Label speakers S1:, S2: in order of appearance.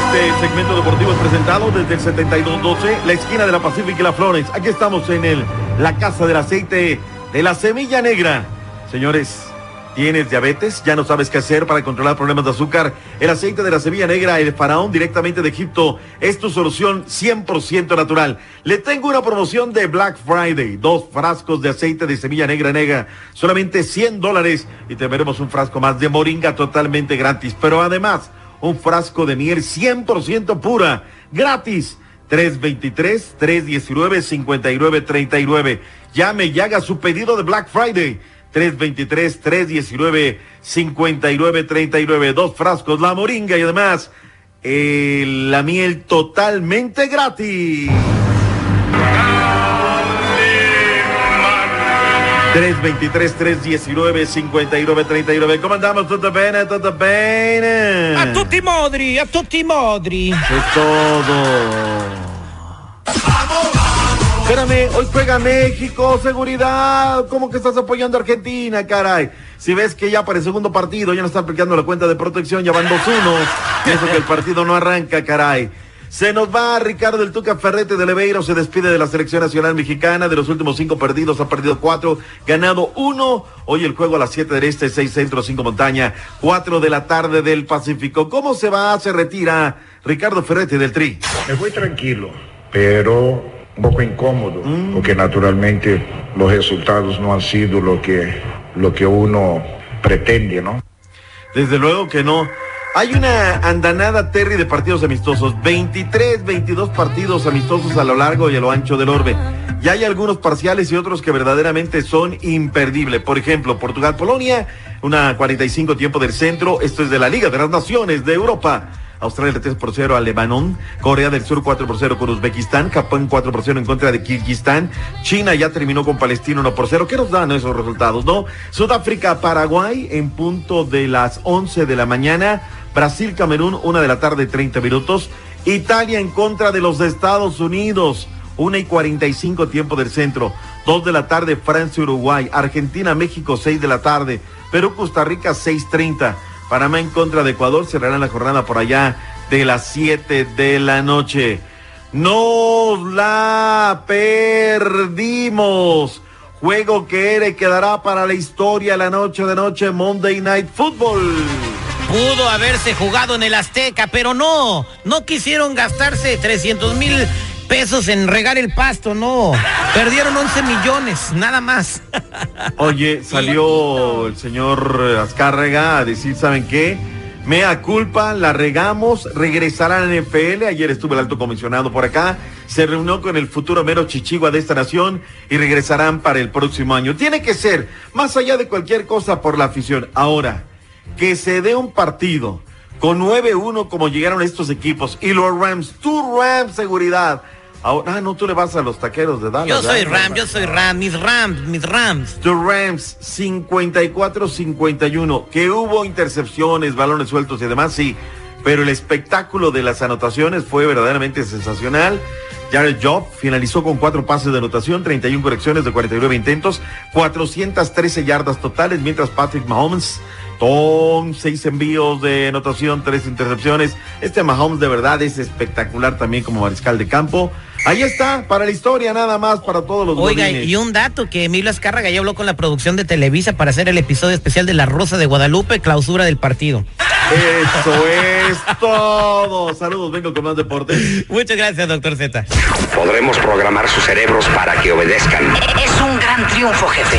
S1: Este segmento deportivo es presentado desde el 7212, la esquina de la Pacífica y la Flores. Aquí estamos en el, la casa del aceite de la semilla negra. Señores, ¿tienes diabetes? ¿Ya no sabes qué hacer para controlar problemas de azúcar? El aceite de la semilla negra, el faraón directamente de Egipto, es tu solución 100% natural. Le tengo una promoción de Black Friday. Dos frascos de aceite de semilla negra negra, solamente 100 dólares. Y te veremos un frasco más de moringa totalmente gratis. Pero además un frasco de miel 100% pura, gratis. 323-319-5939. Llame y haga su pedido de Black Friday. 323-319-5939. Dos frascos, la moringa y además eh, la miel totalmente gratis. 323-319-5939. ¿Cómo andamos? ¿Todo bene? ¿Todo bene?
S2: A tutti modri, a tutti modri.
S1: Es todo. Espérame, hoy juega México, seguridad. ¿Cómo que estás apoyando a Argentina, caray? Si ves que ya para el segundo partido ya no está aplicando la cuenta de protección, ya van 2-1. Eso que el partido no arranca, caray. Se nos va Ricardo el Tuca Ferrete de Leveiro, se despide de la selección nacional mexicana. De los últimos cinco perdidos, ha perdido cuatro, ganado uno. Hoy el juego a las siete del este, seis centro, cinco montaña, cuatro de la tarde del Pacífico. ¿Cómo se va? Se retira Ricardo Ferrete del Tri.
S3: Me voy tranquilo, pero un poco incómodo, porque naturalmente los resultados no han sido lo que, lo que uno pretende, ¿no?
S1: Desde luego que no. Hay una andanada Terry de partidos amistosos, 23, 22 partidos amistosos a lo largo y a lo ancho del orbe. Y hay algunos parciales y otros que verdaderamente son imperdibles. Por ejemplo, Portugal-Polonia, una 45 tiempo del centro. Esto es de la Liga de las Naciones de Europa. Australia 3 por 0 a Lebanon, Corea del Sur 4 por 0 con Uzbekistán, Japón 4 por 0 en contra de Kirguistán, China ya terminó con Palestina 1 por 0. ¿Qué nos dan esos resultados, no? Sudáfrica, Paraguay en punto de las 11 de la mañana, Brasil, Camerún, 1 de la tarde 30 minutos, Italia en contra de los Estados Unidos. 1 y 45 tiempo del centro. 2 de la tarde, Francia, Uruguay. Argentina, México, 6 de la tarde. Perú, Costa Rica, 6.30. Panamá en contra de Ecuador cerrarán la jornada por allá de las 7 de la noche. No la perdimos. Juego que quedará para la historia la noche de noche Monday Night Football.
S2: Pudo haberse jugado en el Azteca, pero no. No quisieron gastarse 300 mil pesos en regar el pasto, no. Perdieron 11 millones, nada más.
S1: Oye, salió el señor Azcárraga a decir, ¿saben qué? Mea culpa, la regamos, regresará a la NFL. Ayer estuvo el alto comisionado por acá, se reunió con el futuro mero chichigua de esta nación y regresarán para el próximo año. Tiene que ser, más allá de cualquier cosa, por la afición. Ahora, que se dé un partido con 9-1 como llegaron estos equipos y los Rams, tu Rams seguridad. Ahora, ah, no, tú le vas a los taqueros de Dallas.
S2: Yo soy. Ram, yo soy Ram, mis Rams, mis Rams.
S1: The Rams 54-51, que hubo intercepciones, balones sueltos y demás, sí, pero el espectáculo de las anotaciones fue verdaderamente sensacional. Jared Job finalizó con cuatro pases de anotación, 31 correcciones de 49 intentos, 413 yardas totales, mientras Patrick Mahomes con seis envíos de anotación, tres intercepciones. Este Mahomes de verdad es espectacular también como mariscal de campo. Ahí está, para la historia nada más, para todos los
S2: Oiga,
S1: godines.
S2: y un dato que Emilio Azcárraga ya habló con la producción de Televisa para hacer el episodio especial de La Rosa de Guadalupe, clausura del partido.
S1: Eso es todo. Saludos, vengo con más deportes.
S2: Muchas gracias, doctor Z.
S4: Podremos programar sus cerebros para que obedezcan.
S5: Es un gran triunfo, jefe.